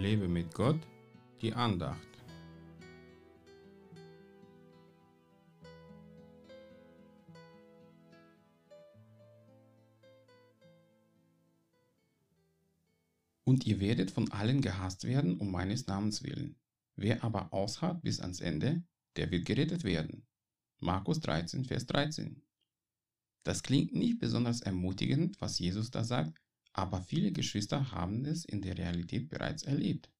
Lebe mit Gott, die Andacht. Und ihr werdet von allen gehasst werden um meines Namens willen. Wer aber ausharrt bis ans Ende, der wird gerettet werden. Markus 13, Vers 13. Das klingt nicht besonders ermutigend, was Jesus da sagt, aber viele Geschwister haben es in der Realität bereits erlebt.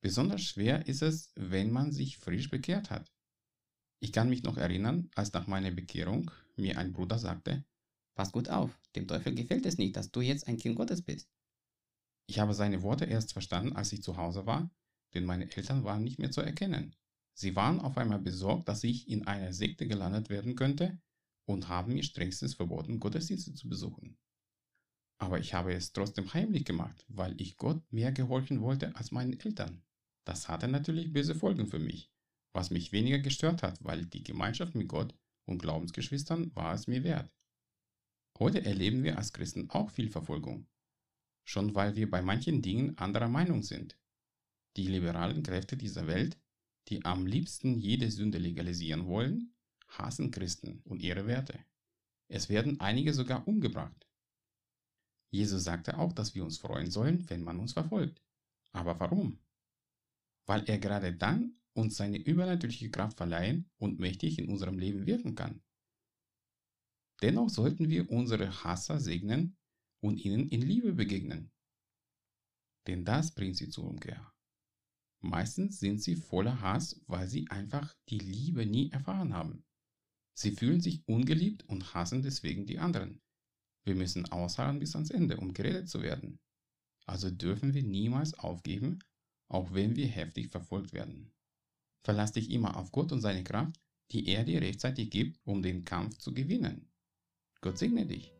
Besonders schwer ist es, wenn man sich frisch bekehrt hat. Ich kann mich noch erinnern, als nach meiner Bekehrung mir ein Bruder sagte, Pass gut auf, dem Teufel gefällt es nicht, dass du jetzt ein Kind Gottes bist. Ich habe seine Worte erst verstanden, als ich zu Hause war, denn meine Eltern waren nicht mehr zu erkennen. Sie waren auf einmal besorgt, dass ich in einer Sekte gelandet werden könnte und haben mir strengstens verboten, Gottesdienste zu besuchen. Aber ich habe es trotzdem heimlich gemacht, weil ich Gott mehr gehorchen wollte als meinen Eltern. Das hatte natürlich böse Folgen für mich, was mich weniger gestört hat, weil die Gemeinschaft mit Gott und Glaubensgeschwistern war es mir wert. Heute erleben wir als Christen auch viel Verfolgung, schon weil wir bei manchen Dingen anderer Meinung sind. Die liberalen Kräfte dieser Welt, die am liebsten jede Sünde legalisieren wollen, hassen Christen und ihre Werte. Es werden einige sogar umgebracht. Jesus sagte auch, dass wir uns freuen sollen, wenn man uns verfolgt. Aber warum? Weil er gerade dann uns seine übernatürliche Kraft verleihen und mächtig in unserem Leben wirken kann. Dennoch sollten wir unsere Hasser segnen und ihnen in Liebe begegnen. Denn das bringt sie zur Umkehr. Meistens sind sie voller Hass, weil sie einfach die Liebe nie erfahren haben. Sie fühlen sich ungeliebt und hassen deswegen die anderen. Wir müssen ausharren bis ans Ende, um gerettet zu werden. Also dürfen wir niemals aufgeben, auch wenn wir heftig verfolgt werden. Verlass dich immer auf Gott und seine Kraft, die er dir rechtzeitig gibt, um den Kampf zu gewinnen. Gott segne dich.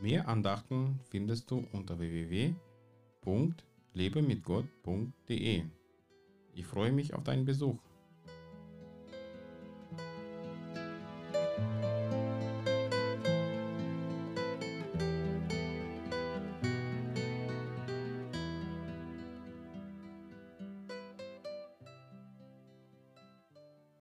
Mehr Andachten findest du unter www.lebemitgott.de. Ich freue mich auf deinen Besuch.